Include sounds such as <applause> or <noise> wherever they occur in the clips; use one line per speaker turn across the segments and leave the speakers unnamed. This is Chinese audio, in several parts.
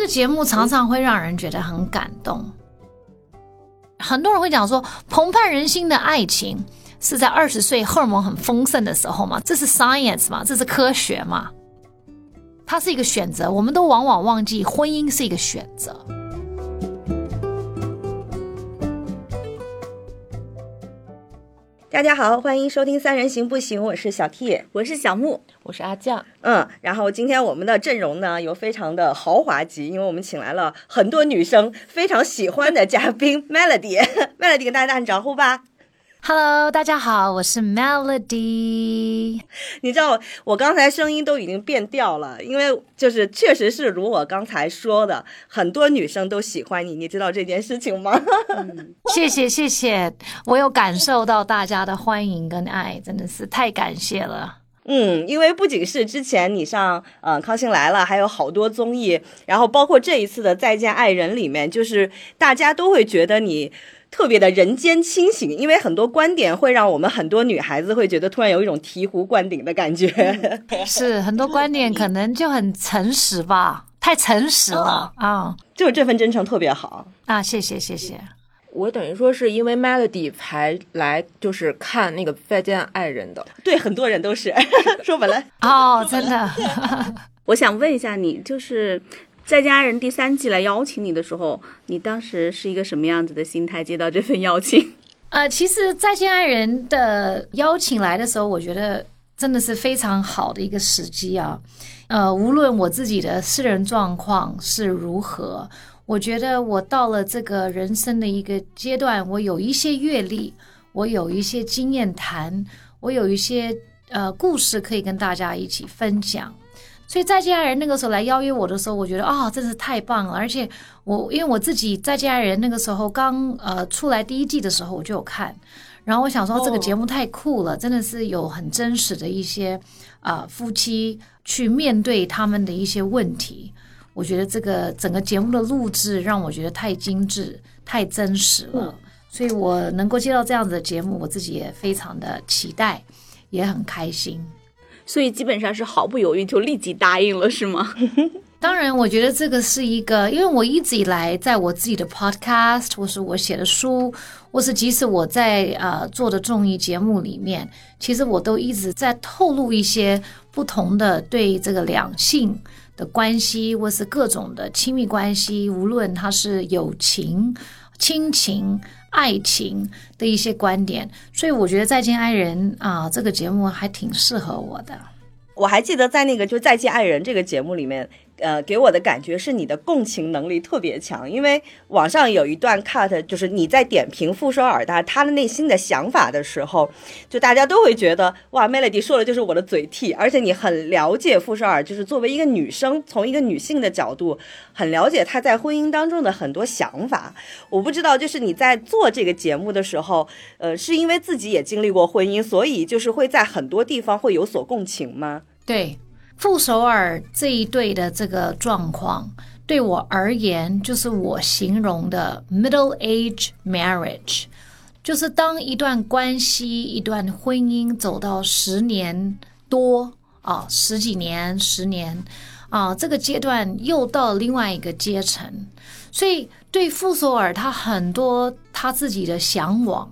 个节目常常会让人觉得很感动。很多人会讲说，澎湃人心的爱情是在二十岁荷尔蒙很丰盛的时候嘛？这是 science 嘛？这是科学嘛？它是一个选择，我们都往往忘记婚姻是一个选择。
大家好，欢迎收听《三人行不行》，我是小 T，
我是小木，
我是阿酱。
嗯，然后今天我们的阵容呢，有非常的豪华级，因为我们请来了很多女生非常喜欢的嘉宾 Melody，Melody <laughs> <laughs> 跟大家打声招呼吧。
Hello，大家好，我是 Melody。
你知道我刚才声音都已经变调了，因为就是确实是如我刚才说的，很多女生都喜欢你，你知道这件事情吗？
谢谢谢谢，我有感受到大家的欢迎跟爱，真的是太感谢了。
嗯，因为不仅是之前你上呃《康熙来了》，还有好多综艺，然后包括这一次的《再见爱人》里面，就是大家都会觉得你。特别的人间清醒，因为很多观点会让我们很多女孩子会觉得突然有一种醍醐灌顶的感觉。<laughs>
是很多观点可能就很诚实吧，太诚实了啊！
就是这份真诚特别好
啊！谢谢谢谢。
我等于说是因为 Melody 才来，就是看那个《再见爱人》的。
对，很多人都是 <laughs> 说本来
哦，真的。<laughs>
我想问一下你，就是。在家人第三季来邀请你的时候，你当时是一个什么样子的心态接到这份邀请？<laughs>
呃，其实再见爱人的邀请来的时候，我觉得真的是非常好的一个时机啊。呃，无论我自己的私人状况是如何，我觉得我到了这个人生的一个阶段，我有一些阅历，我有一些经验谈，我有一些呃故事可以跟大家一起分享。所以再见爱人那个时候来邀约我的时候，我觉得啊，真是太棒了！而且我因为我自己在家人那个时候刚呃出来第一季的时候我就有看，然后我想说这个节目太酷了，真的是有很真实的一些啊夫妻去面对他们的一些问题。我觉得这个整个节目的录制让我觉得太精致、太真实了，所以我能够接到这样子的节目，我自己也非常的期待，也很开心。
所以基本上是毫不犹豫就立即答应了，是吗？<laughs>
当然，我觉得这个是一个，因为我一直以来在我自己的 podcast，或是我写的书，或是即使我在呃做的综艺节目里面，其实我都一直在透露一些不同的对这个两性的关系，或是各种的亲密关系，无论它是友情、亲情。爱情的一些观点，所以我觉得《再见爱人》啊，这个节目还挺适合我的。
我还记得在那个就《再见爱人》这个节目里面。呃，给我的感觉是你的共情能力特别强，因为网上有一段 cut，就是你在点评傅首尔的他的内心的想法的时候，就大家都会觉得哇，Melody 说的就是我的嘴替，而且你很了解傅首尔，就是作为一个女生，从一个女性的角度，很了解她在婚姻当中的很多想法。我不知道，就是你在做这个节目的时候，呃，是因为自己也经历过婚姻，所以就是会在很多地方会有所共情吗？
对。傅首尔这一对的这个状况，对我而言就是我形容的 middle age marriage，就是当一段关系、一段婚姻走到十年多啊，十几年、十年啊，这个阶段又到另外一个阶层，所以对傅首尔他很多他自己的向往，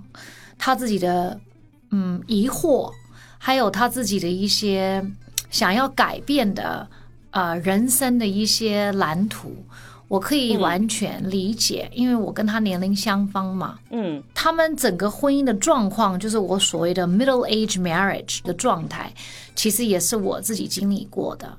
他自己的嗯疑惑，还有他自己的一些。想要改变的，呃，人生的一些蓝图，我可以完全理解，因为我跟他年龄相仿嘛。嗯，他们整个婚姻的状况，就是我所谓的 middle age marriage 的状态，其实也是我自己经历过的。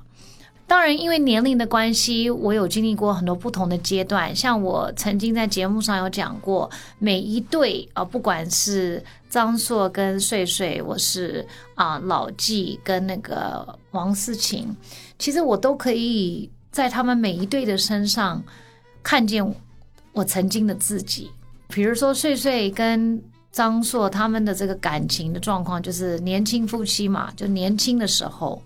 当然，因为年龄的关系，我有经历过很多不同的阶段。像我曾经在节目上有讲过，每一对啊，不管是张硕跟穗穗，我是啊老纪跟那个王思琴，其实我都可以在他们每一对的身上看见我曾经的自己。比如说穗穗跟张硕他们的这个感情的状况，就是年轻夫妻嘛，就年轻的时候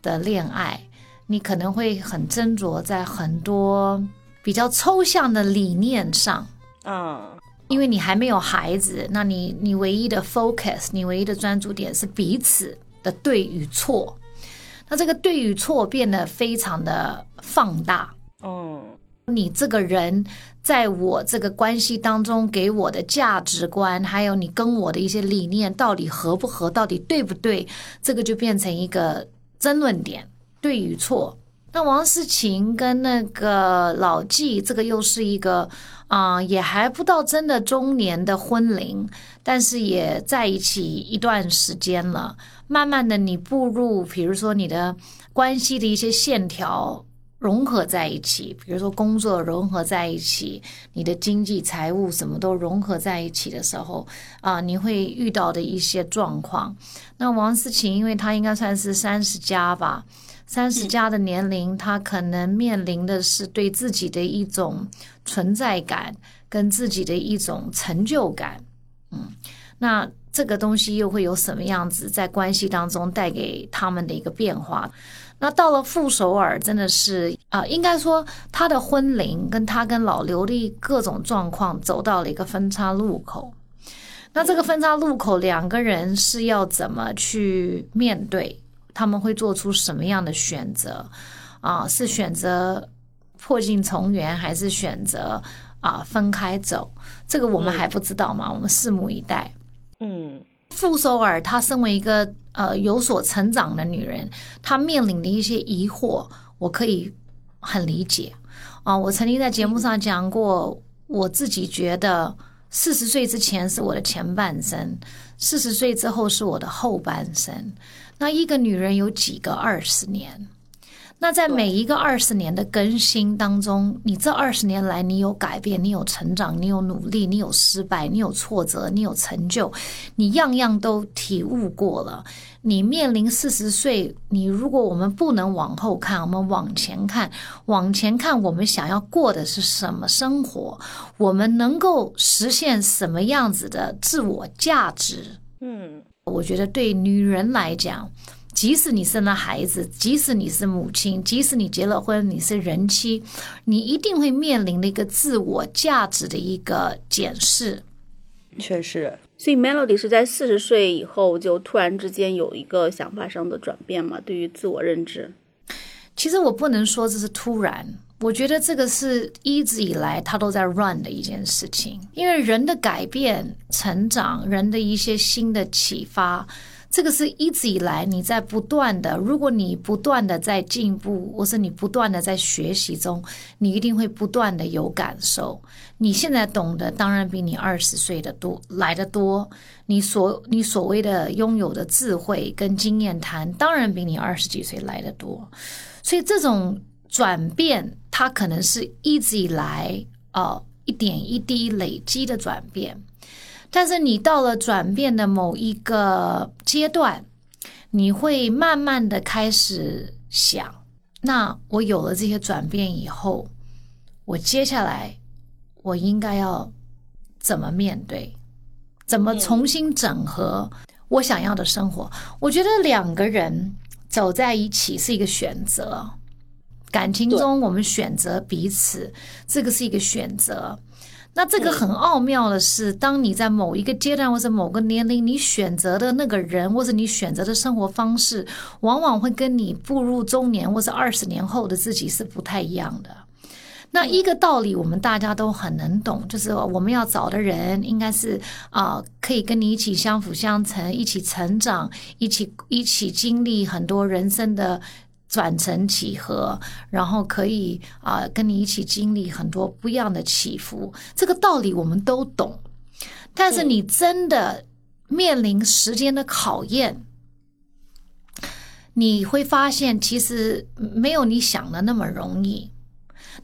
的恋爱。你可能会很斟酌在很多比较抽象的理念上，嗯，因为你还没有孩子，那你你唯一的 focus，你唯一的专注点是彼此的对与错，那这个对与错变得非常的放大，嗯，你这个人在我这个关系当中给我的价值观，还有你跟我的一些理念到底合不合，到底对不对，这个就变成一个争论点，对与错。那王思琴跟那个老纪，这个又是一个啊、也还不到真的中年的婚龄，但是也在一起一段时间了。慢慢的，你步入，比如说你的关系的一些线条融合在一起，比如说工作融合在一起，你的经济、财务什么都融合在一起的时候，啊、你会遇到的一些状况。那王思琴，因为她应该算是三十加吧，三十加的年龄，他可能面临的是对自己的一种存在感，跟自己的一种成就感。嗯，那这个东西又会有什么样子在关系当中带给他们的一个变化？那到了傅首尔，真的是啊、应该说他的婚龄跟他跟老刘的各种状况走到了一个分叉路口。那这个分叉路口，两个人是要怎么去面对？他们会做出什么样的选择？啊，是选择破镜重圆，还是选择啊分开走？这个我们还不知道嘛，我们拭目以待。
嗯
傅首尔，她身为一个呃有所成长的女人，她面临的一些疑惑，我可以很理解啊。我曾经在节目上讲过，我自己觉得四十岁之前是我的前半生，四十岁之后是我的后半生。那一个女人有几个二十年？那在每一个二十年的更新当中，你这二十年来，你有改变，你有成长，你有努力，你有失败，你有挫折，你有成就，你样样都体悟过了。你面临四十岁，你如果我们不能往后看，我们往前看，往前看，我们想要过的是什么生活？我们能够实现什么样子的自我价值？
嗯
我觉得对女人来讲，即使你生了孩子，即使你是母亲，即使你结了婚，你是人妻，你一定会面临的一个自我价值的一个检视。
确实，
所以 Melody 是在四十岁以后就突然之间有一个想法上的转变嘛？对于自我认知，
其实我不能说这是突然，我觉得这个是一直以来他都在 run 的一件事情。因为人的改变、成长，人的一些新的启发，这个是一直以来你在不断的。如果你不断的在进步，或是你不断的在学习中，你一定会不断的有感受。你现在懂得当然比你二十岁的多来的多，你所你所谓的拥有的智慧跟经验谈，当然比你二十几岁来的多。所以这种转变，它可能是一直以来呃一点一滴累积的转变，但是你到了转变的某一个阶段，你会慢慢的开始想，那我有了这些转变以后，我接下来我应该要怎么面对，怎么重新整合我想要的生活？我觉得两个人走在一起是一个选择，感情中我们选择彼此，这个是一个选择。那这个很奥妙的是，当你在某一个阶段或者某个年龄，你选择的那个人或者你选择的生活方式，往往会跟你步入中年或者二十年后的自己是不太一样的。那一个道理，我们大家都很能懂，就是我们要找的人应该是啊、可以跟你一起相辅相成，一起成长，一起一起经历很多人生的转成几何，然后可以啊、跟你一起经历很多不一样的起伏。这个道理我们都懂，但是你真的面临时间的考验，你会发现其实没有你想的那么容易。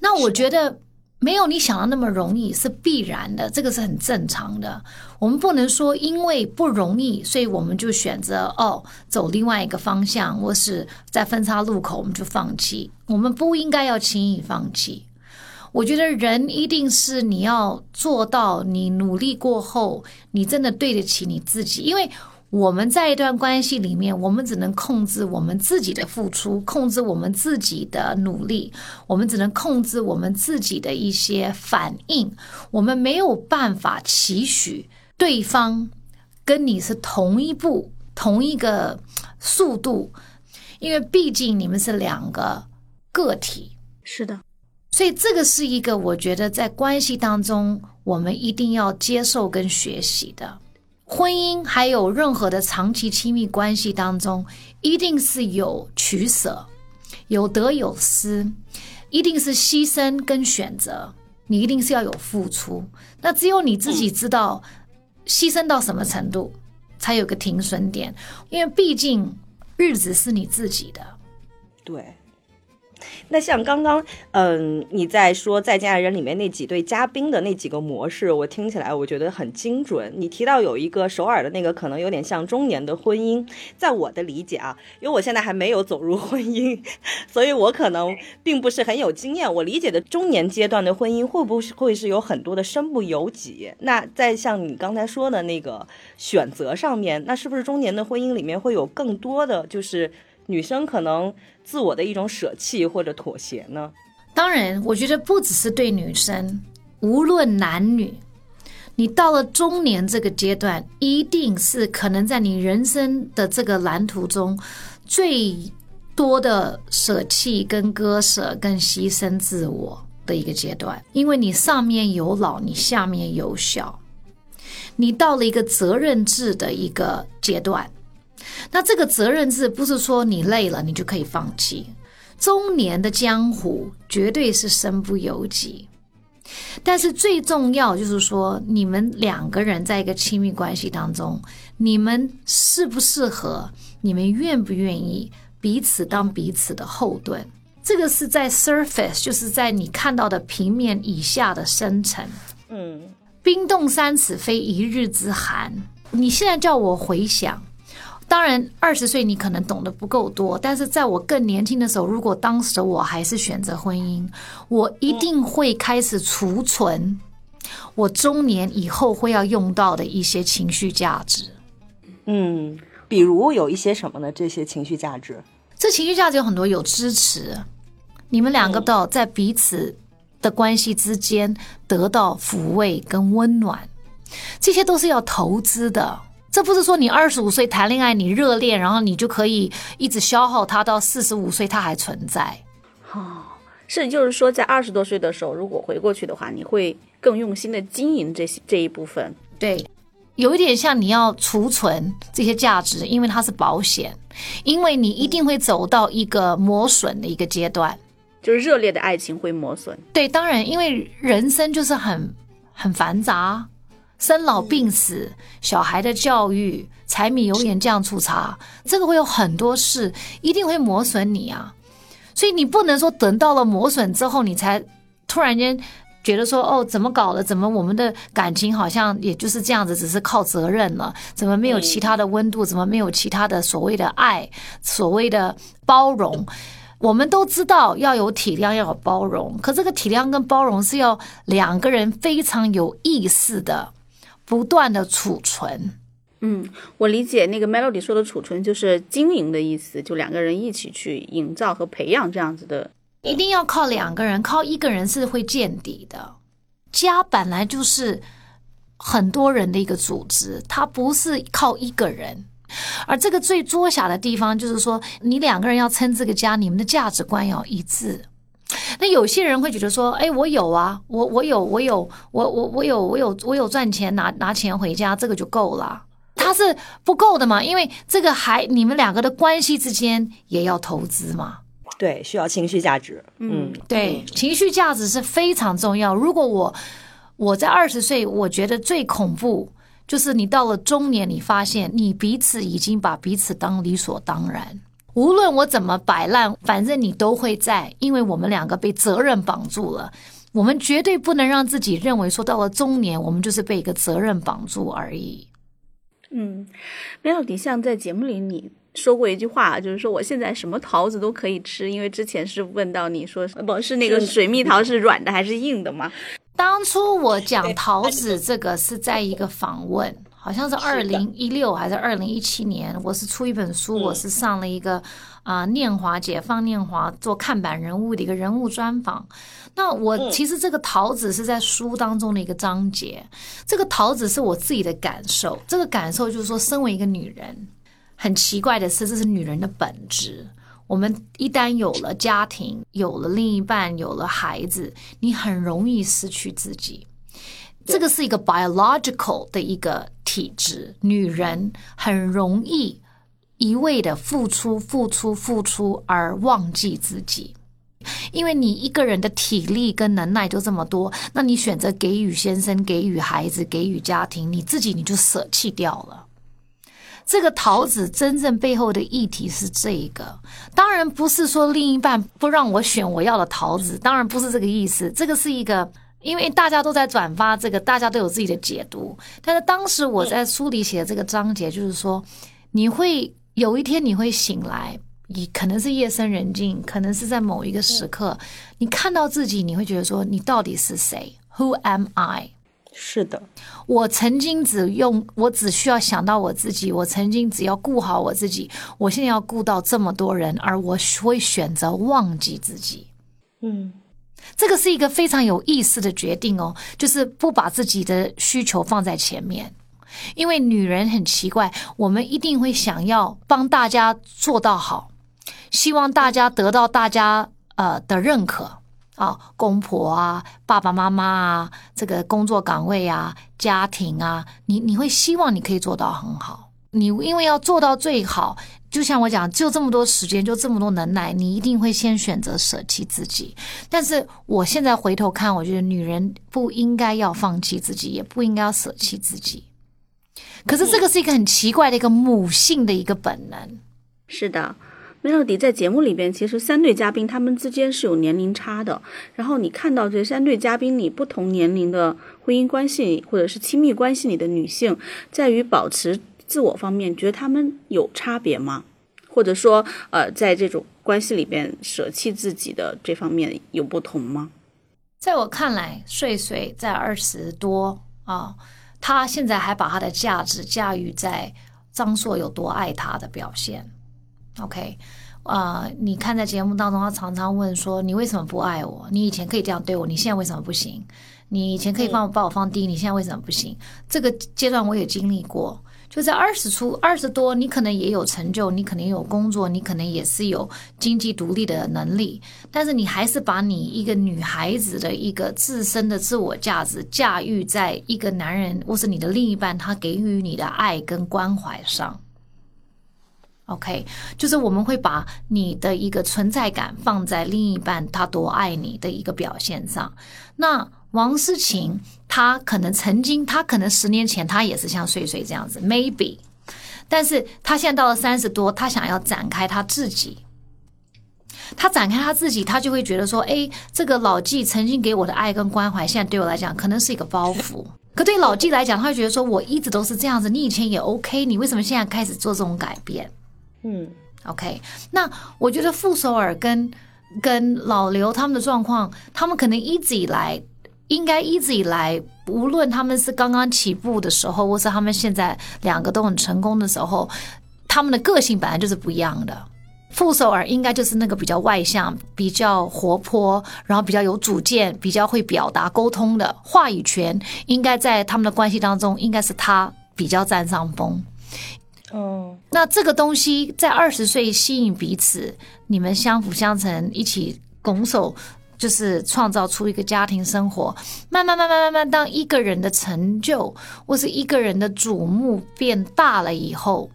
那我觉得没有你想的那么容易是必然的，这个是很正常的。我们不能说因为不容易，所以我们就选择哦走另外一个方向，或是在分岔路口我们就放弃。我们不应该要轻易放弃。我觉得人一定是你要做到，你努力过后，你真的对得起你自己，因为。我们在一段关系里面，我们只能控制我们自己的付出，控制我们自己的努力，我们只能控制我们自己的一些反应，我们没有办法期许对方跟你是同一步、同一个速度，因为毕竟你们是两个个体。
是的，
所以这个是一个我觉得在关系当中我们一定要接受跟学习的。婚姻还有任何的长期亲密关系当中，一定是有取舍，有得有失，一定是牺牲跟选择，你一定是要有付出。那只有你自己知道牺牲到什么程度，才有个停损点，因为毕竟日子是你自己的。
对。那像刚刚，嗯，你在说《再见爱人》里面那几对嘉宾的那几个模式，我听起来我觉得很精准。你提到有一个首尔的那个，可能有点像中年的婚姻，在我的理解啊，因为我现在还没有走入婚姻，<laughs> 所以我可能并不是很有经验。我理解的中年阶段的婚姻，会不会是有很多的身不由己？那在像你刚才说的那个选择上面，那是不是中年的婚姻里面会有更多的就是女生可能？自我的一种舍弃或者妥协呢？
当然，我觉得不只是对女生，无论男女，你到了中年这个阶段，一定是可能在你人生的这个蓝图中最多的舍弃、跟割舍、跟牺牲自我的一个阶段。因为你上面有老，你下面有小，你到了一个责任制的一个阶段。那这个责任制不是说你累了你就可以放弃，中年的江湖绝对是身不由己。但是最重要就是说，你们两个人在一个亲密关系当中，你们适不适合，你们愿不愿意彼此当彼此的后盾？这个是在 surface，就是在你看到的平面以下的深层。嗯，冰冻三尺非一日之寒。你现在叫我回想。当然，二十岁你可能懂得不够多，但是在我更年轻的时候，如果当时我还是选择婚姻，我一定会开始储存我中年以后会要用到的一些情绪价值。
嗯，比如有一些什么呢？这些情绪价值，
这情绪价值有很多，有支持，你们两个都在彼此的关系之间得到抚慰跟温暖，这些都是要投资的。这不是说你二十五岁谈恋爱，你热恋，然后你就可以一直消耗它到四十五岁，它还存在。
哦，是就是说，在二十多岁的时候，如果回过去的话，你会更用心的经营这些这一部分。
对，有一点像你要储存这些价值，因为它是保险，因为你一定会走到一个磨损的一个阶段，
就是热烈的爱情会磨损。
对，当然，因为人生就是很很繁杂。生老病死、小孩的教育、柴米油盐酱醋茶，这个会有很多事，一定会磨损你啊。所以你不能说等到了磨损之后，你才突然间觉得说，哦，怎么搞的？怎么我们的感情好像也就是这样子，只是靠责任了？怎么没有其他的温度？怎么没有其他的所谓的爱、所谓的包容？我们都知道要有体谅，要有包容，可这个体谅跟包容是要两个人非常有意识的。不断的储存，
嗯，我理解那个 Melody 说的储存就是经营的意思，就两个人一起去营造和培养这样子的。
一定要靠两个人，靠一个人是会见底的。家本来就是很多人的一个组织，它不是靠一个人。而这个最作傻的地方就是说，你两个人要撑这个家，你们的价值观要一致。那有些人会觉得说，哎，我有啊，我我有，我有，我我我有，我有，我有赚钱拿拿钱回家，这个就够了。他是不够的嘛，因为这个还你们两个的关系之间也要投资嘛。
对，需要情绪价值。嗯，
对，情绪价值是非常重要。如果我我在二十岁，我觉得最恐怖就是你到了中年，你发现你彼此已经把彼此当理所当然。无论我怎么摆烂，反正你都会在，因为我们两个被责任绑住了。我们绝对不能让自己认为说到了中年，我们就是被一个责任绑住而已。
嗯，Melody 像在节目里你说过一句话，就是说我现在什么桃子都可以吃，因为之前是问到你说不是那个水蜜桃是软的还是硬的吗？
当初我讲桃子这个是在一个访问。好像是二零一六还是二零一七年，我是出一本书，我是上了一个啊念华解放念华做看板人物的一个人物专访。那我其实这个桃子是在书当中的一个章节，这个桃子是我自己的感受，这个感受就是说，身为一个女人，很奇怪的是，这是女人的本质。我们一旦有了家庭，有了另一半，有了孩子，你很容易失去自己。这个是一个 biological 的一个体质，女人很容易一味的付出、付出、付出而忘记自己。因为你一个人的体力跟能耐就这么多，那你选择给予先生、给予孩子、给予家庭，你自己你就舍弃掉了。这个桃子真正背后的议题是这一个，当然不是说另一半不让我选我要的桃子，当然不是这个意思。这个是一个，因为大家都在转发这个，大家都有自己的解读。但是当时我在书里写的这个章节，就是说，你会有一天你会醒来。你可能是夜深人静，可能是在某一个时刻，你看到自己，你会觉得说，你到底是谁？Who am I？
是的，
我曾经只用，我只需要想到我自己，我曾经只要顾好我自己，我现在要顾到这么多人，而我会选择忘记自己。
嗯，
这个是一个非常有意思的决定哦，就是不把自己的需求放在前面。因为女人很奇怪，我们一定会想要帮大家做到好。希望大家得到大家呃的认可啊，公婆啊，爸爸妈妈啊，这个工作岗位啊，家庭啊，你你会希望你可以做到很好。你因为要做到最好，就像我讲，就这么多时间，就这么多能耐，你一定会先选择舍弃自己。但是我现在回头看，我觉得女人不应该要放弃自己，也不应该要舍弃自己。可是这个是一个很奇怪的一个母性的一个本能。
是的。Melody 在节目里边，其实三对嘉宾他们之间是有年龄差的。然后你看到这三对嘉宾里不同年龄的婚姻关系或者是亲密关系里的女性，在于保持自我方面，觉得他们有差别吗？或者说，呃，在这种关系里边舍弃自己的这方面有不同吗？
在我看来，岁岁在二十多啊，他现在还把他的价值驾驭在张硕有多爱他的表现。OK，啊，你看在节目当中，他常常问说：“你为什么不爱我？你以前可以这样对我，你现在为什么不行？你以前可以放把我放低，你现在为什么不行？”这个阶段我也经历过，就在二十出、二十多，你可能也有成就，你可能有工作，你可能也是有经济独立的能力，但是你还是把你一个女孩子的一个自身的自我价值驾驭在一个男人或是你的另一半他给予你的爱跟关怀上。OK，就是我们会把你的一个存在感放在另一半他多爱你的一个表现上。那王思琴，她可能曾经，她可能十年前她也是像碎碎这样子，maybe，但是她现在到了三十多，她想要展开她自己，他展开他自己，他就会觉得说，哎，这个老纪曾经给我的爱跟关怀，现在对我来讲可能是一个包袱。<laughs> 可对老纪来讲，他会觉得说，我一直都是这样子，你以前也 OK，你为什么现在开始做这种改变？
嗯
，OK，那我觉得傅首尔跟跟老刘他们的状况，他们可能一直以来，应该一直以来，无论他们是刚刚起步的时候，或是他们现在两个都很成功的时候，他们的个性本来就是不一样的。傅首尔应该就是那个比较外向、比较活泼，然后比较有主见、比较会表达沟通的，话语权应该在他们的关系当中，应该是他比较占上风。
哦，
那这个东西在二十岁吸引彼此，你们相辅相成，一起拱手，就是创造出一个家庭生活。慢慢慢慢慢慢，当一个人的成就或是一个人的瞩目变大了以后，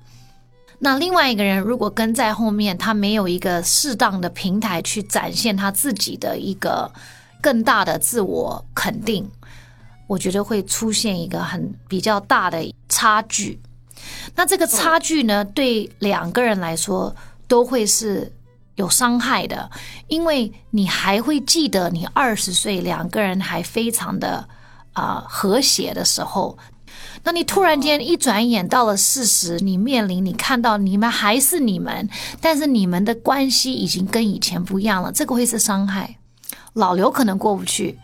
那另外一个人如果跟在后面，他没有一个适当的平台去展现他自己的一个更大的自我肯定，我觉得会出现一个很比较大的差距。那这个差距呢，对两个人来说都会是有伤害的，因为你还会记得你二十岁两个人还非常的啊和谐的时候，那你突然间一转眼到了四十，你面临你看到你们还是你们，但是你们的关系已经跟以前不一样了，这个会是伤害。老刘可能过不去，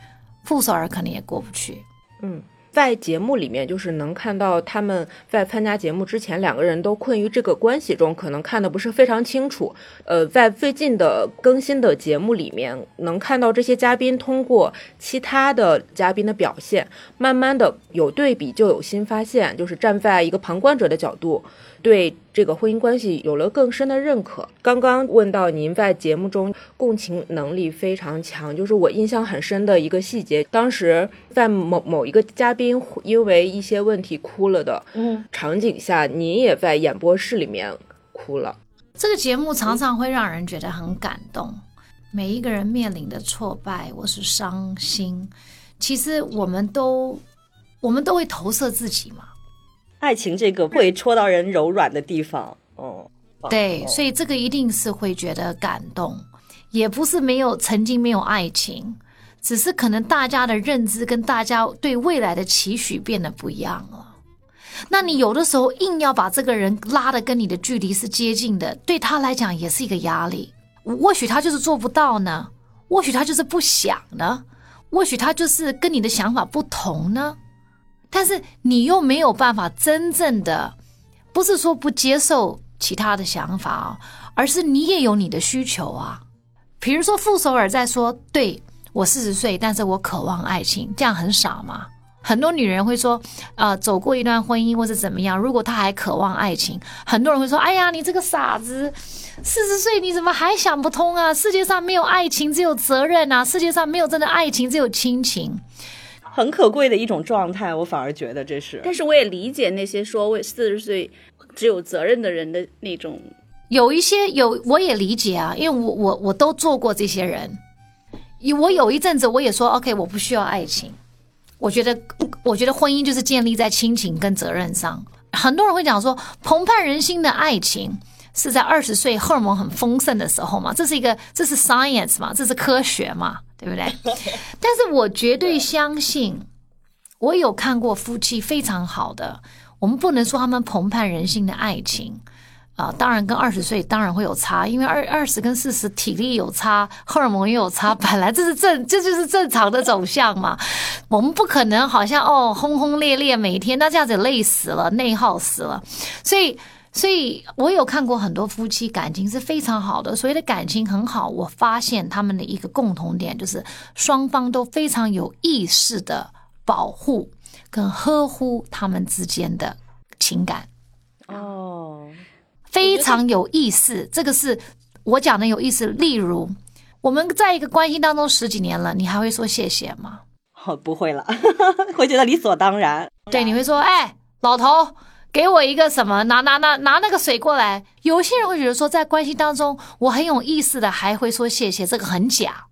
傅首尔可能也过不去，
嗯。在节目里面，就是能看到他们在参加节目之前，两个人都困于这个关系中，可能看的不是非常清楚。呃，在最近的更新的节目里面，能看到这些嘉宾通过其他的嘉宾的表现，慢慢的有对比就有新发现，就是站在一个旁观者的角度对这个婚姻关系有了更深的认可。刚刚问到您在节目中共情能力非常强，就是我印象很深的一个细节，当时在某某一个嘉宾因为一些问题哭了的场景下，您也在演播室里面哭了。
这个节目常常会让人觉得很感动。每一个人面临的挫败或是伤心，其实我们都我们都会投射自己嘛。
爱情这个会戳到人柔软的地方，哦，
对，所以这个一定是会觉得感动，也不是没有曾经没有爱情，只是可能大家的认知跟大家对未来的期许变得不一样了。那你有的时候硬要把这个人拉的跟你的距离是接近的，对他来讲也是一个压力。或许他就是做不到呢，或许他就是不想呢，或许他就是跟你的想法不同呢。但是你又没有办法真正的，不是说不接受其他的想法啊，而是你也有你的需求啊。比如说傅首尔在说：“对我四十岁，但是我渴望爱情。”这样很傻吗？很多女人会说：“啊，走过一段婚姻或者怎么样，如果她还渴望爱情，很多人会说：‘哎呀，你这个傻子。’”四十岁你怎么还想不通啊？世界上没有爱情，只有责任啊！世界上没有真的爱情，只有亲情，
很可贵的一种状态。我反而觉得这是。
但是我也理解那些说为四十岁只有责任的人的那种。
有一些有，我也理解啊，因为我我我都做过这些人。我有一阵子我也说，OK，我不需要爱情。我觉得，我觉得婚姻就是建立在亲情跟责任上。很多人会讲说，澎湃人心的爱情。是在二十岁荷尔蒙很丰盛的时候嘛？这是一个，这是 science 嘛？这是科学嘛？对不对？<laughs> 但是我绝对相信，我有看过夫妻非常好的，我们不能说他们澎湃人心的爱情啊。当然，跟二十岁当然会有差，因为二二十跟四十体力有差，荷尔蒙也有差，<laughs> 本来这是正，这就是正常的走向嘛。我们不可能好像哦轰轰烈烈每天，那这样子累死了，内耗死了，所以。所以我有看过很多夫妻感情是非常好的，所谓的感情很好，我发现他们的一个共同点就是双方都非常有意识的保护跟呵护他们之间的情感。
哦，
非常有意思，这个是我讲的有意思。例如，我们在一个关系当中十几年了，你还会说谢谢吗？
哦，不会了，<laughs> 会觉得理所当然。
对，你会说，哎，老头。给我一个什么？拿拿拿拿那个水过来。有些人会觉得说，在关系当中，我很有意思的，还会说谢谢，这个很假。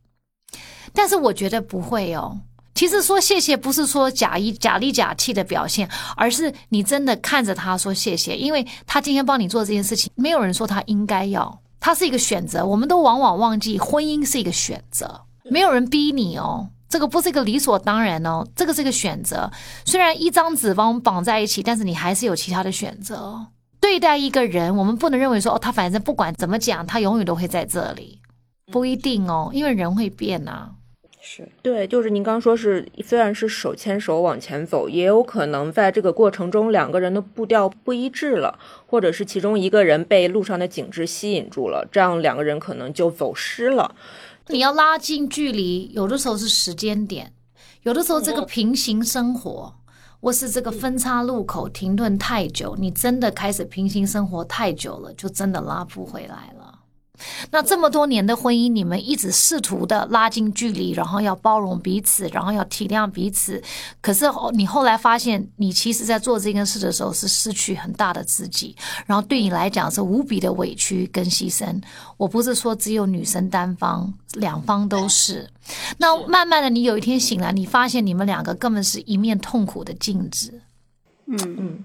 但是我觉得不会哦。其实说谢谢不是说假意假里假气的表现，而是你真的看着他说谢谢，因为他今天帮你做这件事情，没有人说他应该要，他是一个选择。我们都往往忘记，婚姻是一个选择，没有人逼你哦。这个不是一个理所当然哦，这个是一个选择。虽然一张纸把我们绑在一起，但是你还是有其他的选择。对待一个人，我们不能认为说哦，他反正不管怎么讲，他永远都会在这里，不一定哦，因为人会变呐。
是
对，就是您刚说是，虽然是手牵手往前走，也有可能在这个过程中两个人的步调不一致了，或者是其中一个人被路上的景致吸引住了，这样两个人可能就走失了。
你要拉近距离，有的时候是时间点，有的时候这个平行生活，或是这个分叉路口停顿太久，你真的开始平行生活太久了，就真的拉不回来了。那这么多年的婚姻，你们一直试图的拉近距离，然后要包容彼此，然后要体谅彼此。可是你后来发现，你其实在做这件事的时候是失去很大的自己，然后对你来讲是无比的委屈跟牺牲。我不是说只有女生单方，两方都是。那慢慢的，你有一天醒来，你发现你们两个根本是一面痛苦的镜子。
嗯嗯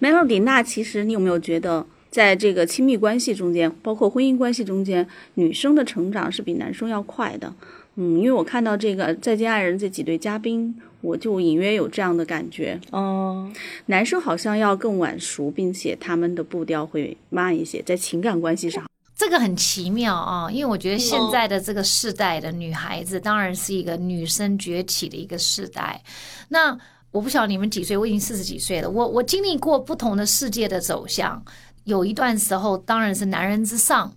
，Melody，那其实你有没有觉得？在这个亲密关系中间，包括婚姻关系中间，女生的成长是比男生要快的。嗯，因为我看到这个《再见爱人》这几对嘉宾，我就隐约有这样的感觉。
哦，
男生好像要更晚熟，并且他们的步调会慢一些，在情感关系上，
这个很奇妙啊。因为我觉得现在的这个世代的女孩子，当然是一个女生崛起的一个世代。那我不晓得你们几岁，我已经四十几岁了。我我经历过不同的世界的走向。有一段时候，当然是男人之上，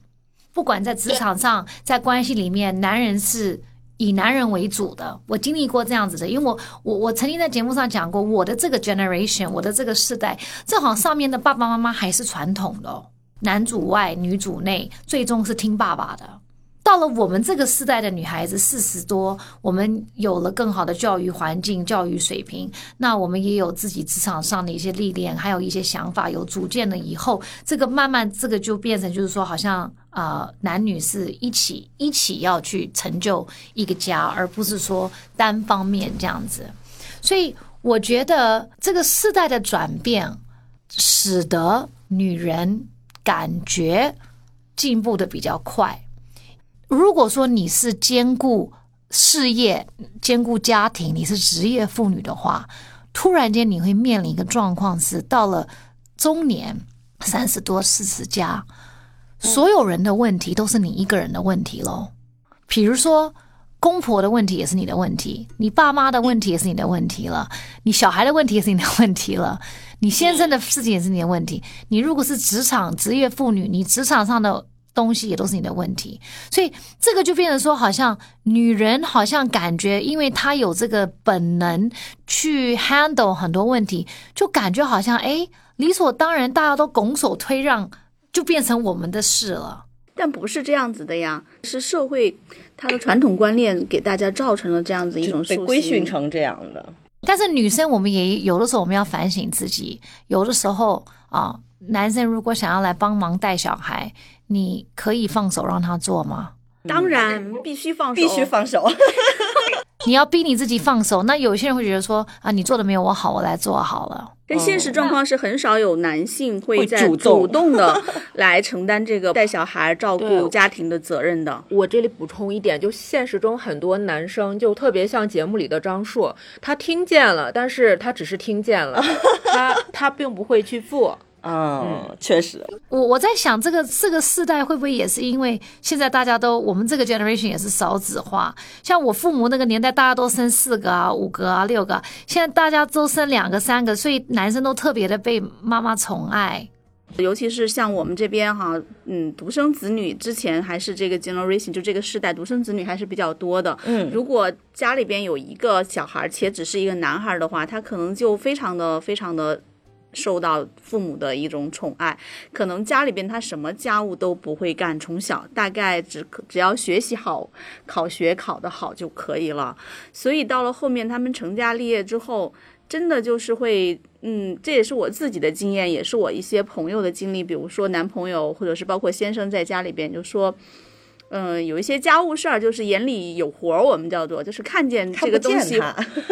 不管在职场上，在关系里面，男人是以男人为主的，我经历过这样子的，因为我我我曾经在节目上讲过，我的这个 generation，我的这个世代，正好上面的爸爸妈妈还是传统的、哦，男主外女主内，最终是听爸爸的。到了我们这个世代的女孩子四十多，我们有了更好的教育环境、教育水平，那我们也有自己职场上的一些历练，还有一些想法，有主见了以后，这个慢慢这个就变成就是说，好像呃男女是一起一起要去成就一个家，而不是说单方面这样子。所以我觉得这个世代的转变，使得女人感觉进步的比较快。如果说你是兼顾事业、兼顾家庭，你是职业妇女的话，突然间你会面临一个状况是，到了中年三十多、四十加，所有人的问题都是你一个人的问题喽。比如说，公婆的问题也是你的问题，你爸妈的问题也是你的问题了，你小孩的问题也是你的问题了，你先生的事情也是你的问题。你如果是职场职业妇女，你职场上的。东西也都是你的问题，所以这个就变成说，好像女人好像感觉，因为她有这个本能去 handle 很多问题，就感觉好像哎，理所当然，大家都拱手推让，就变成我们的事了。
但不是这样子的呀，是社会它的传统观念给大家造成了这样子一种
被规训成这样的。
但是女生，我们也有的时候我们要反省自己，有的时候啊，男生如果想要来帮忙带小孩。你可以放手让他做吗？
当然必须放手，
必须放手。<laughs>
你要逼你自己放手。那有些人会觉得说啊，你做的没有我好，我来做好了。
但现实状况是很少有男性会在主动的 <laughs> 来承担这个带小孩、照顾家庭的责任的。
我这里补充一点，就现实中很多男生就特别像节目里的张硕，他听见了，但是他只是听见了，他他并不会去做。
嗯，确实，
我我在想，这个这个世代会不会也是因为现在大家都我们这个 generation 也是少子化，像我父母那个年代，大家都生四个啊、五个啊、六个，现在大家都生两个、三个，所以男生都特别的被妈妈宠爱，
尤其是像我们这边哈，嗯，独生子女之前还是这个 generation 就这个世代独生子女还是比较多的，
嗯，
如果家里边有一个小孩且只是一个男孩的话，他可能就非常的非常的。受到父母的一种宠爱，可能家里边他什么家务都不会干，从小大概只只要学习好，考学考得好就可以了。所以到了后面他们成家立业之后，真的就是会，嗯，这也是我自己的经验，也是我一些朋友的经历，比如说男朋友或者是包括先生在家里边就说。嗯，有一些家务事儿，就是眼里有活儿，我们叫做，就是看见这个东西，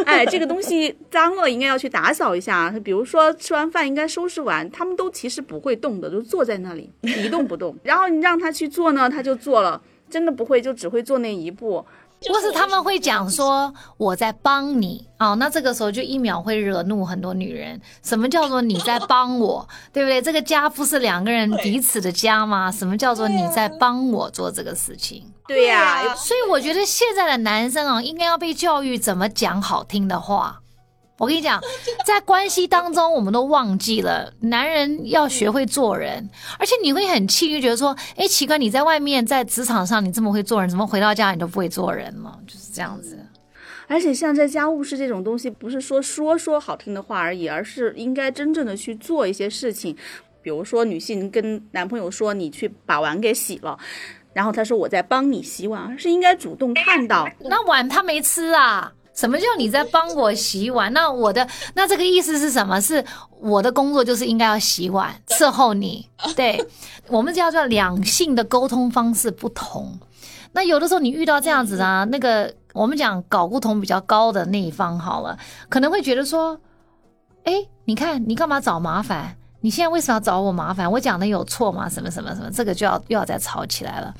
哎，这个东西脏了，应该要去打扫一下。比如说吃完饭应该收拾完，他们都其实不会动的，就坐在那里一动不动。然后你让他去做呢，他就做了，真的不会，就只会做那一步。
或是他们会讲说我在帮你哦，那这个时候就一秒会惹怒很多女人。什么叫做你在帮我，<laughs> 对不对？这个家不是两个人彼此的家吗？什么叫做你在帮我做这个事情？
对呀，
所以我觉得现在的男生啊，应该要被教育怎么讲好听的话。我跟你讲，在关系当中，我们都忘记了男人要学会做人，而且你会很气，就觉得说，哎，奇怪，你在外面在职场上你这么会做人，怎么回到家你都不会做人了？就是这样子。
而且像在家务事这种东西，不是说说说好听的话而已，而是应该真正的去做一些事情。比如说，女性跟男朋友说，你去把碗给洗了，然后他说我在帮你洗碗，而是应该主动看到，
那碗他没吃啊。什么叫你在帮我洗碗？那我的那这个意思是什么？是我的工作就是应该要洗碗伺候你。<laughs> 对我们叫做两性的沟通方式不同。那有的时候你遇到这样子啊，那个我们讲搞不同比较高的那一方好了，可能会觉得说，哎，你看你干嘛找麻烦？你现在为什么要找我麻烦？我讲的有错吗？什么什么什么？这个就要又要再吵起来了。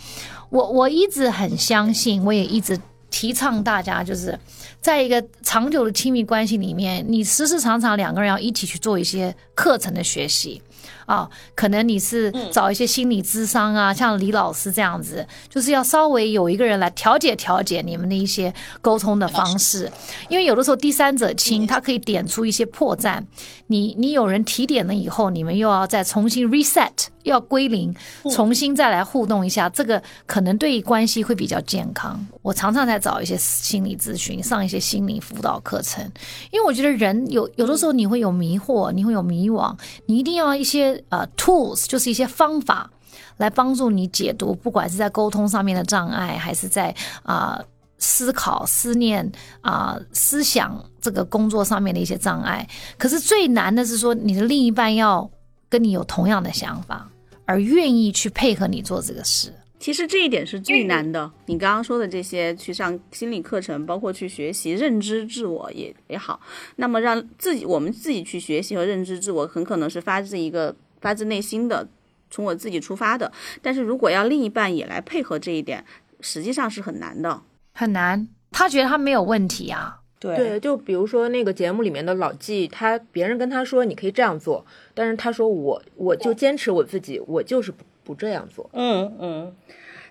我我一直很相信，我也一直提倡大家就是。在一个长久的亲密关系里面，你时时常常两个人要一起去做一些课程的学习，啊，可能你是找一些心理咨商啊，像李老师这样子，就是要稍微有一个人来调解调解你们的一些沟通的方式，因为有的时候第三者清，他可以点出一些破绽，你你有人提点了以后，你们又要再重新 reset，要归零，重新再来互动一下，这个可能对关系会比较健康。我常常在找一些心理咨询，上一些心理辅导课程，因为我觉得人有有的时候你会有迷惑，你会有迷惘，你一定要一些呃 tools，就是一些方法来帮助你解读，不管是在沟通上面的障碍，还是在啊、思考、思念啊、思想这个工作上面的一些障碍。可是最难的是说，你的另一半要跟你有同样的想法，而愿意去配合你做这个事。
其实这一点是最难的。你刚刚说的这些，去上心理课程，包括去学习认知自我也也好，那么让自己我们自己去学习和认知自我，很可能是发自一个发自内心的，从我自己出发的。但是如果要另一半也来配合这一点，实际上是很难的。
很难，他觉得他没有问题啊。
对
对，就比如说那个节目里面的老纪，他别人跟他说你可以这样做，但是他说我我就坚持我自己，我就是不不这样做。
嗯嗯，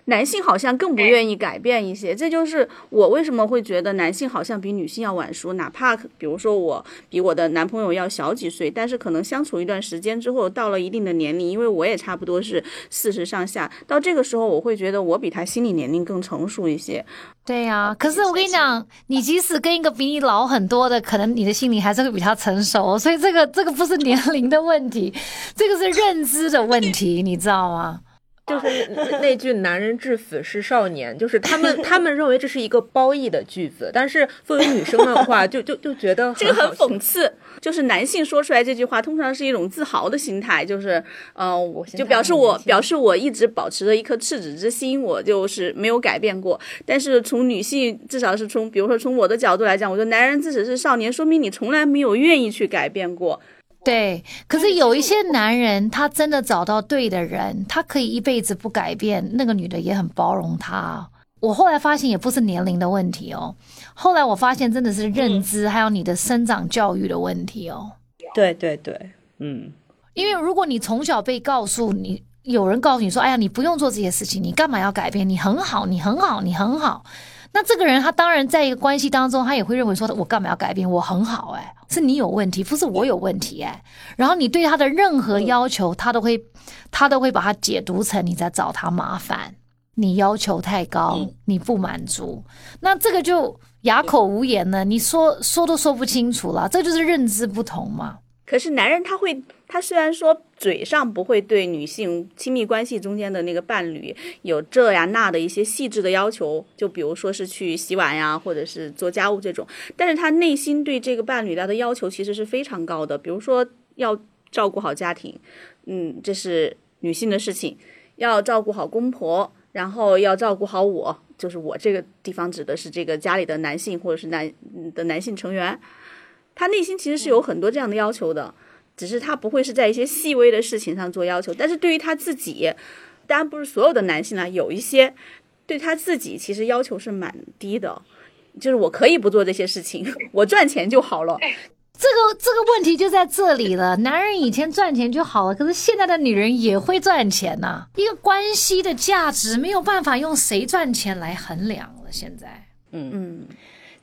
男性好像更不愿意改变一些，这就是我为什么会觉得男性好像比女性要晚熟。哪怕比如说我比我的男朋友要小几岁，但是可能相处一段时间之后，到了一定的年龄，因为我也差不多是四十上下，到这个时候我会觉得我比他心理年龄更成熟一些。
对呀、可是我跟你讲，你即使跟一个比你老很多的，可能你的心理还是会比他成熟，所以这个这个不是年龄的问题，这个是认知的问题，你知道吗？
就是那那句“男人至死是少年”，就是他们他们认为这是一个褒义的句子，但是作为女生的话，就就就觉得
这个很讽刺，就是男性说出来这句话，通常是一种自豪的心态，就是，呃，我就表示我表示我一直保持着一颗赤子之心，我就是没有改变过。但是从女性，至少是从比如说从我的角度来讲，我觉得男人至死是少年，说明你从来没有愿意去改变过。
对，可是有一些男人，他真的找到对的人，他可以一辈子不改变，那个女的也很包容他。我后来发现也不是年龄的问题哦，后来我发现真的是认知还有你的生长教育的问题哦。
对对对，嗯，
因为如果你从小被告诉你，有人告诉你说：“哎呀，你不用做这些事情，你干嘛要改变？你很好，你很好，你很好。”那这个人他当然在一个关系当中，他也会认为说：“我干嘛要改变？我很好、哎，是你有问题，不是我有问题、哎。”然后你对他的任何要求，他都会他都会把它解读成你在找他麻烦，你要求太高，你不满足，那这个就哑口无言呢，你说说都说不清楚了，这就是认知不同嘛。
可是男人他会，他虽然说嘴上不会对女性亲密关系中间的那个伴侣有这呀那的一些细致的要求，就比如说是去洗碗呀，或者是做家务这种，但是他内心对这个伴侣他的要求其实是非常高的，比如说要照顾好家庭，嗯，这是女性的事情，要照顾好公婆，然后要照顾好我，就是我这个地方指的是这个家里的男性或者是男嗯的男性成员。他内心其实是有很多这样的要求的，只是他不会是在一些细微的事情上做要求。但是对于他自己，当然不是所有的男性呢，有一些对他自己其实要求是蛮低的，就是我可以不做这些事情，<laughs> 我赚钱就好了。
这个这个问题就在这里了。男人以前赚钱就好了，可是现在的女人也会赚钱呐、一个关系的价值没有办法用谁赚钱来衡量了。现在，
嗯，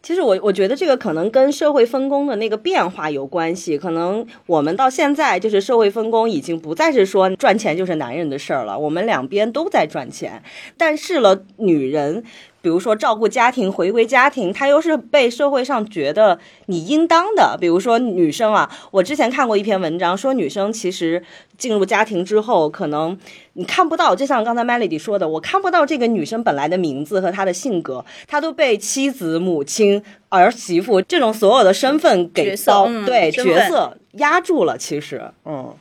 其实我我觉得这个可能跟社会分工的那个变化有关系。可能我们到现在就是社会分工已经不再是说赚钱就是男人的事儿了，我们两边都在赚钱。但是了，女人。比如说照顾家庭、回归家庭，她又是被社会上觉得你应当的。比如说女生啊，我之前看过一篇文章，说女生其实进入家庭之后，可能你看不到，就像刚才 Melody 说的，我看不到这个女生本来的名字和她的性格，她都被妻子、母亲、儿媳妇这种所有的身份给包，
嗯
对角色压住了。其实，嗯，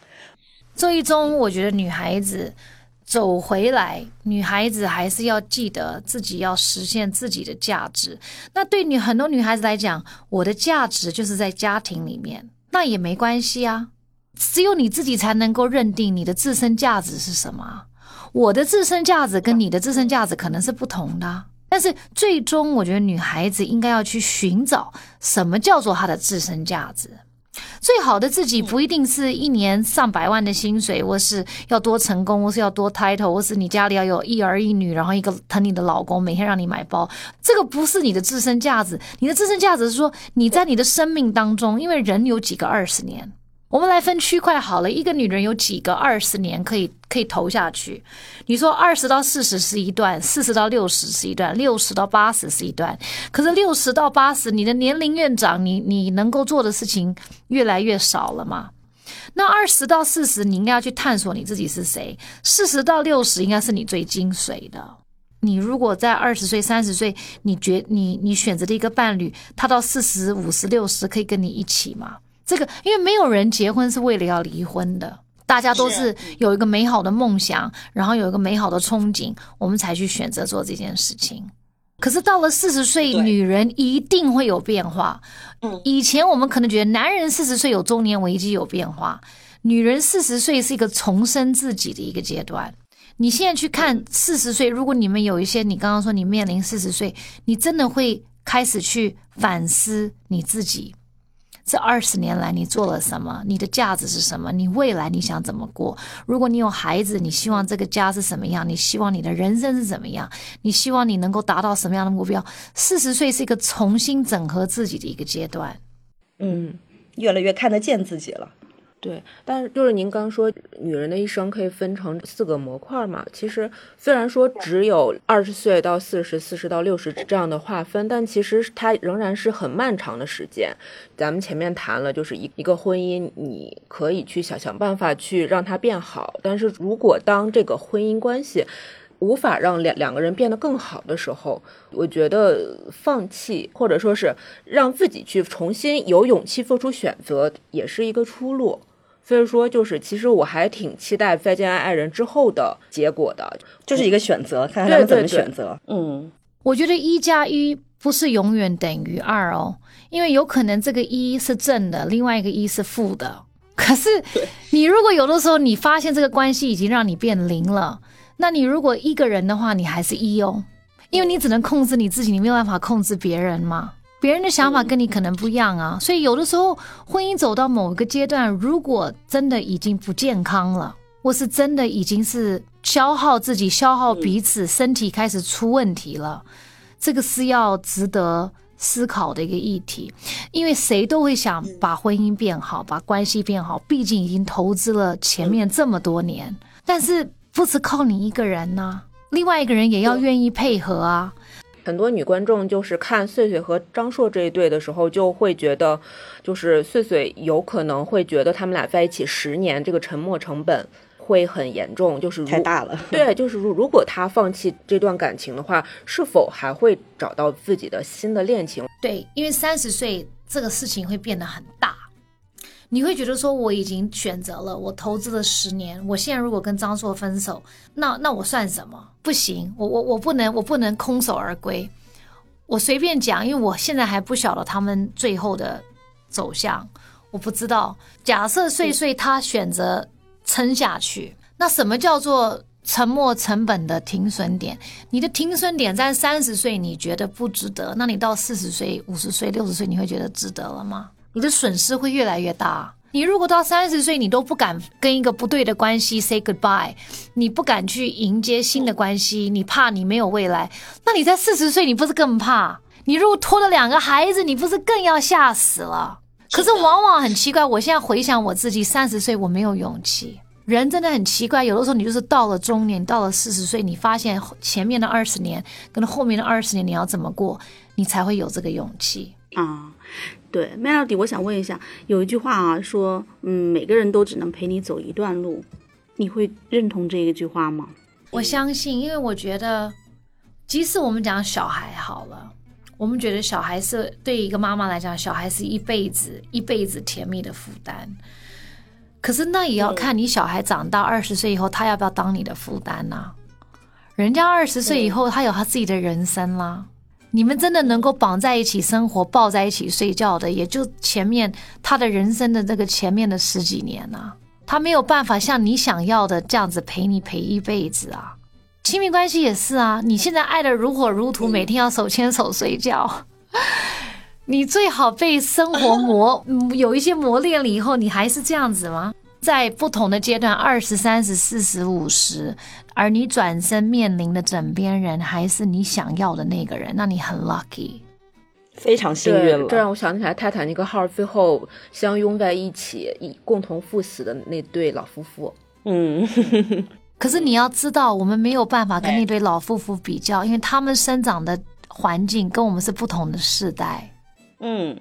最终我觉得女孩子走回来，女孩子还是要记得自己要实现自己的价值。那对女很多女孩子来讲，我的价值就是在家庭里面，那也没关系啊。只有你自己才能够认定你的自身价值是什么。我的自身价值跟你的自身价值可能是不同的，但是最终我觉得女孩子应该要去寻找什么叫做她的自身价值。最好的自己不一定是一年上百万的薪水，或是要多成功，或是要多 title，或是你家里要有一儿一女，然后一个疼你的老公，每天让你买包，这个不是你的自身价值。你的自身价值是说你在你的生命当中，因为人有几个二十年。我们来分区块好了，一个女人有几个二十年可以可以投下去？你说二十到四十是一段，四十到六十是一段，六十到八十是一段。可是六十到八十，你的年龄越长，你你能够做的事情越来越少了嘛？那二十到四十，你应该要去探索你自己是谁；四十到六十，应该是你最精髓的。你如果在二十岁、三十岁，你觉你你选择的一个伴侣，他到四十五、十、六十可以跟你一起吗？这个，因为没有人结婚是为了要离婚的，大家都是有一个美好的梦想，然后有一个美好的憧憬，我们才去选择做这件事情。可是到了四十岁，女人一定会有变化。嗯，以前我们可能觉得男人四十岁有中年危机有变化，女人四十岁是一个重生自己的一个阶段。你现在去看四十岁，如果你们有一些，你刚刚说你面临四十岁，你真的会开始去反思你自己。这二十年来，你做了什么？你的价值是什么？你未来你想怎么过？如果你有孩子，你希望这个家是什么样？你希望你的人生是怎么样？你希望你能够达到什么样的目标？四十岁是一个重新整合自己的一个阶段，
嗯，越来越看得见自己了。
对，但是就是您刚说，女人的一生可以分成四个模块嘛？其实虽然说只有二十岁到四十、四十到六十这样的划分，但其实它仍然是很漫长的时间。咱们前面谈了，就是一一个婚姻，你可以去想想办法去让它变好，但是如果当这个婚姻关系无法让两两个人变得更好的时候，我觉得放弃或者说是让自己去重新有勇气做出选择，也是一个出路。所以说，就是其实我还挺期待《再见爱爱人》之后的结果的，
就是一个选择，看看他们怎么选择。嗯，
我觉得一加一不是永远等于二哦，因为有可能这个一是正的，另外一个一是负的。可是你如果有的时候你发现这个关系已经让你变零了，那你如果一个人的话，你还是一哦，因为你只能控制你自己，你没有办法控制别人嘛。别人的想法跟你可能不一样啊，所以有的时候婚姻走到某一个阶段，如果真的已经不健康了，或是真的已经是消耗自己、消耗彼此，身体开始出问题了，这个是要值得思考的一个议题。因为谁都会想把婚姻变好，把关系变好，毕竟已经投资了前面这么多年，但是不是靠你一个人呢？另外一个人也要愿意配合啊。
很多女观众就是看穗穗和张硕这一对的时候，就会觉得，就是穗穗有可能会觉得他们俩在一起十年，这个沉默成本会很严重，就是
太大了。
对，就是如如果他放弃这段感情的话，是否还会找到自己的新的恋情？
对，因为三十岁这个事情会变得很大。你会觉得说我已经选择了，我投资了十年，我现在如果跟张硕分手，那那我算什么？不行，我我我不能，我不能空手而归。我随便讲，因为我现在还不晓得他们最后的走向，我不知道。假设岁岁他选择撑下去，那什么叫做沉没成本的停损点？你的停损点在三十岁，你觉得不值得？那你到四十岁、五十岁、六十岁，你会觉得值得了吗？你的损失会越来越大。你如果到三十岁，你都不敢跟一个不对的关系 say goodbye，你不敢去迎接新的关系，你怕你没有未来。那你在四十岁，你不是更怕？你如果拖了两个孩子，你不是更要吓死了？可是往往很奇怪，我现在回想我自己三十岁，我没有勇气。人真的很奇怪，有的时候你就是到了中年，到了四十岁，你发现前面的二十年跟后面的二十年你要怎么过，你才会有这个勇气
啊。对，Melody，我想问一下，有一句话啊，说，嗯，每个人都只能陪你走一段路，你会认同这一句话吗？
我相信，因为我觉得，即使我们讲小孩好了，我们觉得小孩是对一个妈妈来讲，小孩是一辈子一辈子甜蜜的负担，可是那也要看你小孩长大二十岁以后，他要不要当你的负担呢？人家二十岁以后，他有他自己的人生啦。你们真的能够绑在一起生活、抱在一起睡觉的，也就前面他的人生的这个前面的十几年呐，他没有办法像你想要的这样子陪你陪一辈子啊。亲密关系也是啊，你现在爱的如火如荼，每天要手牵手睡觉，<laughs> 你最好被生活磨有一些磨练了以后，你还是这样子吗？在不同的阶段，二十三十、四十五十，而你转身面临的枕边人还是你想要的那个人，那你很 lucky。
非常幸运。
这让我想起来泰坦尼克号最后相拥在一起，一共同赴死的那对老夫妇。
嗯，<laughs>
可是你要知道，我们没有办法跟那对老夫妇比较，因为他们生长的环境跟我们是不同的世代。
嗯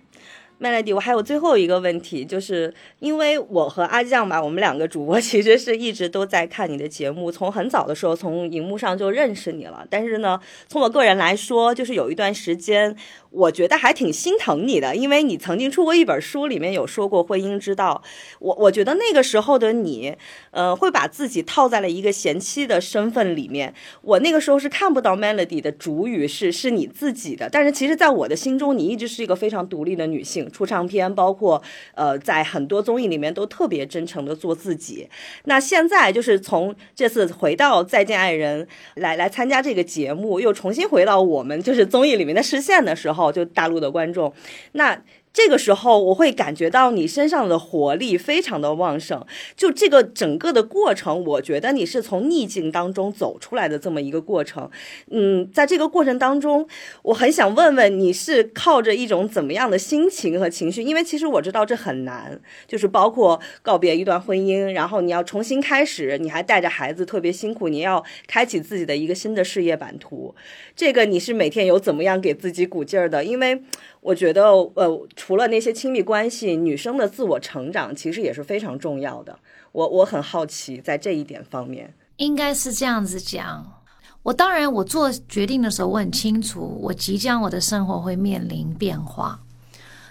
麦来迪我还有最后一个问题，就是因为我和阿酱吧，我们两个主播 <laughs> 其实是一直都在看你的节目，从很早的时候从荧幕上就认识你了。但是呢，从我个人来说，就是有一段时间，我觉得还挺心疼你的，因为你曾经出过一本书，里面有说过婚姻之道。我我觉得那个时候的你，呃，会把自己套在了一个贤妻的身份里面。我那个时候是看不到 Melody 的主语是是你自己的，但是其实在我的心中，你一直是一个非常独立的女性，出唱片，包括呃，在很多综艺里面都特别真诚的做自己。那现在就是从这次回到《再见爱人》来来参加这个节目，又重新回到我们就是综艺里面的视线的时候，就大陆的观众，那。这个时候，我会感觉到你身上的活力非常的旺盛。就这个整个的过程，我觉得你是从逆境当中走出来的这么一个过程。嗯，在这个过程当中，我很想问问你是靠着一种怎么样的心情和情绪？因为其实我知道这很难，就是包括告别一段婚姻，然后你要重新开始，你还带着孩子特别辛苦，你要开启自己的一个新的事业版图。这个你是每天有怎么样给自己鼓劲儿的？因为我觉得，呃，除了那些亲密关系，女生的自我成长其实也是非常重要的。我我很好奇，在这一点方面，
应该是这样子讲。我当然，我做决定的时候，我很清楚，我即将我的生活会面临变化。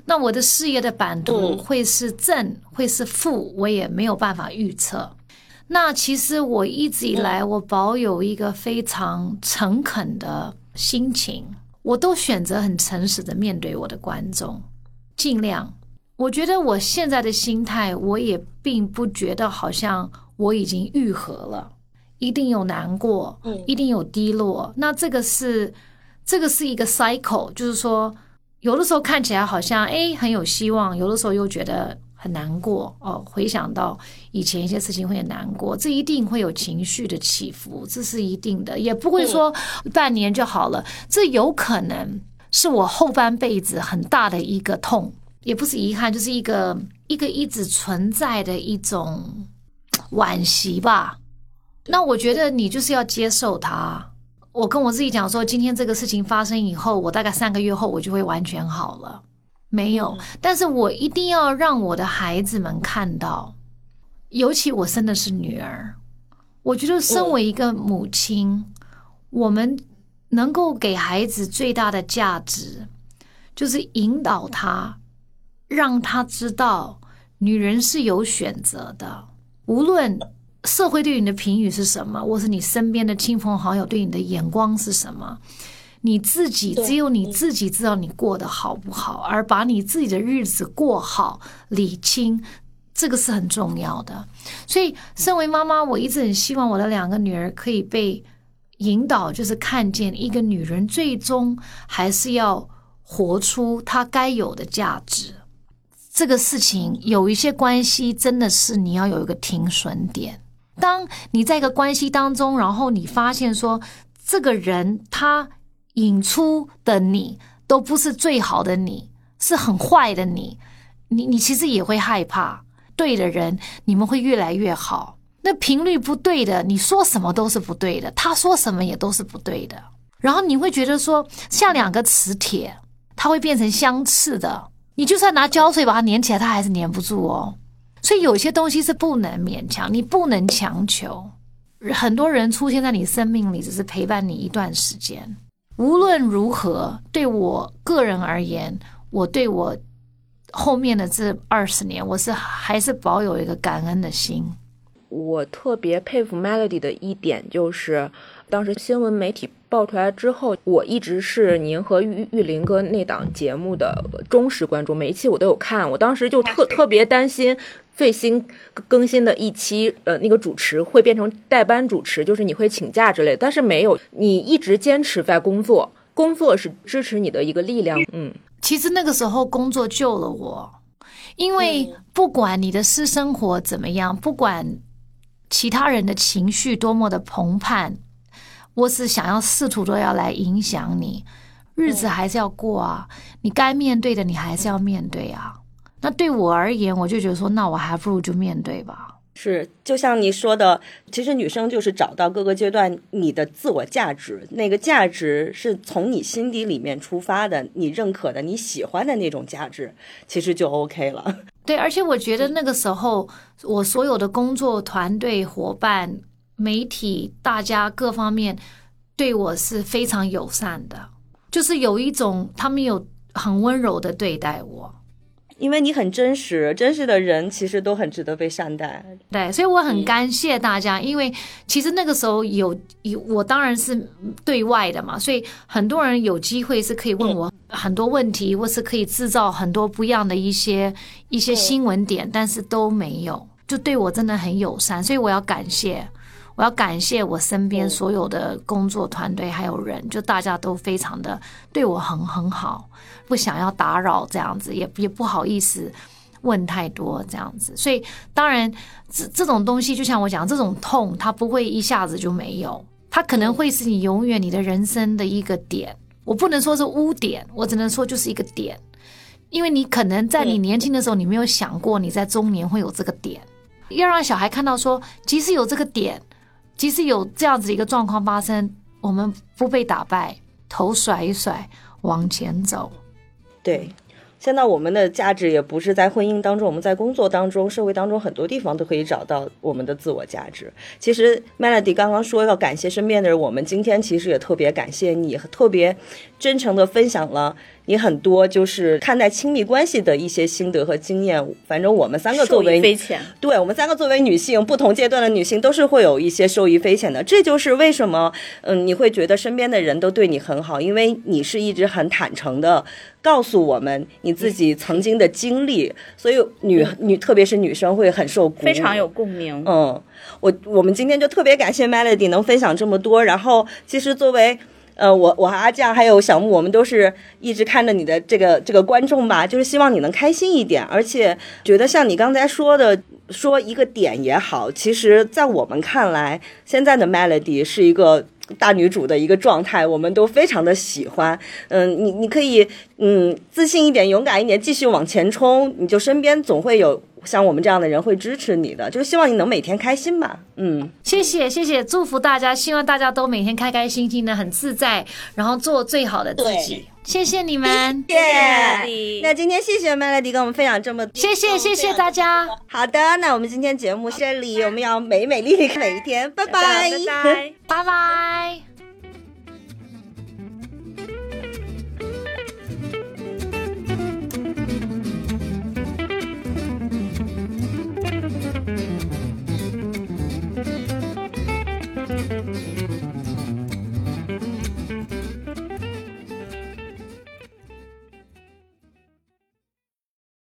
那我的事业的版图
嗯
会是正，会是负，我也没有办法预测。那其实我一直以来，我保有一个非常诚恳的心情，我都选择很诚实的面对我的观众，尽量。我觉得我现在的心态，我也并不觉得好像我已经愈合了，一定有难过，一定有低落。那这个是这个是一个 cycle，就是说，有的时候看起来好像诶很有希望，有的时候又觉得很难过哦。回想到以前一些事情会很难过，这一定会有情绪的起伏，这是一定的，也不会说半年就好了。这有可能是我后半辈子很大的一个痛，也不是遗憾，就是一个一个一直存在的一种惋惜吧。那我觉得你就是要接受它。我跟我自己讲说，今天这个事情发生以后，我大概三个月后我就会完全好了。没有，但是我一定要让我的孩子们看到，尤其我生的是女儿，我觉得身为一个母亲，我们能够给孩子最大的价值，就是引导他，让他知道女人是有选择的，无论社会对你的评语是什么，或是你身边的亲朋好友对你的眼光是什么。你自己只有你自己知道你过得好不好，而把你自己的日子过好、理清，这个是很重要的。所以，身为妈妈，我一直很希望我的两个女儿可以被引导，就是看见一个女人最终还是要活出她该有的价值。这个事情有一些关系真的是你要有一个停损点。当你在一个关系当中，然后你发现说这个人他引出的你都不是最好的你，是很坏的你，你你其实也会害怕。对的人，你们会越来越好。那频率不对的，你说什么都是不对的，他说什么也都是不对的。然后你会觉得说，像两个磁铁，它会变成相斥的。你就算拿胶水把它粘起来，它还是粘不住哦。所以有些东西是不能勉强，你不能强求。很多人出现在你生命里，只是陪伴你一段时间。无论如何，对我个人而言，我对我后面的这二十年，我是还是保有一个感恩的心。
我特别佩服 Melody 的一点就是，当时新闻媒体爆出来之后，我一直是您和玉玉林哥那档节目的忠实观众，每一期我都有看。我当时就特 <laughs> 特别担心最新更新的一期，呃，那个主持会变成代班主持，就是你会请假之类的。但是没有，你一直坚持在工作，工作是支持你的一个力量。嗯，
其实那个时候工作救了我，因为不管你的私生活怎么样，不管其他人的情绪多么的澎湃，我是想要试图都要来影响你，日子还是要过啊，你该面对的你还是要面对啊。那对我而言，我就觉得说，那我还不如就面对吧。
是，就像你说的，其实女生就是找到各个阶段你的自我价值，那个价值是从你心底里面出发的，你认可的、你喜欢的那种价值，其实就 OK 了。<laughs>
对，而且我觉得那个时候，我所有的工作团队伙伴、媒体，大家各方面对我是非常友善的，就是有一种他们有很温柔的对待我。
因为你很真实，真实的人其实都很值得被善待。
对，所以我很感谢大家，因为其实那个时候有有我当然是对外的嘛，所以很多人有机会是可以问我很多问题，或是可以制造很多不一样的一些一些新闻点，但是都没有，就对我真的很友善，所以我要感谢，我要感谢我身边所有的工作团队还有人，就大家都非常的对我很很好。不想要打扰，这样子也也不好意思问太多，这样子。所以当然，这这种东西就像我讲，这种痛它不会一下子就没有，它可能会是你永远你的人生的一个点。我不能说是污点，我只能说就是一个点，因为你可能在你年轻的时候，你没有想过你在中年会有这个点。要让小孩看到说，即使有这个点，即使有这样子一个状况发生，我们不被打败，头甩一甩，往前走。
对，现在我们的价值也不是在婚姻当中，我们在工作当中、社会当中很多地方都可以找到我们的自我价值。其实 Melody 刚刚说要感谢身边的人，我们今天其实也特别感谢你，特别真诚的分享了。你很多就是看待亲密关系的一些心得和经验，反正我们三个作为
非浅，
对我们三个作为女性，不同阶段的女性都是会有一些受益匪浅的。这就是为什么，嗯，你会觉得身边的人都对你很好，因为你是一直很坦诚的告诉我们你自己曾经的经历，所以女女特别是女生会很受鼓舞，
非常有共鸣。
嗯，我我们今天就特别感谢 Melody 能分享这么多，然后其实作为。呃，我我和阿酱还有小木，我们都是一直看着你的这个这个观众吧，就是希望你能开心一点，而且觉得像你刚才说的，说一个点也好，其实，在我们看来，现在的 Melody 是一个大女主的一个状态，我们都非常的喜欢。嗯，你你可以嗯自信一点，勇敢一点，继续往前冲，你就身边总会有。像我们这样的人会支持你的，就是希望你能每天开心吧。嗯，
谢谢谢谢，祝福大家，希望大家都每天开开心心的，很自在，然后做最好的自己。谢谢你们，
谢谢。那今天谢谢 Melody 跟我们分享这么多，
谢谢谢谢大家。
好的，那我们今天节目这里，我们要美美丽丽每一天，拜拜
拜拜
拜拜。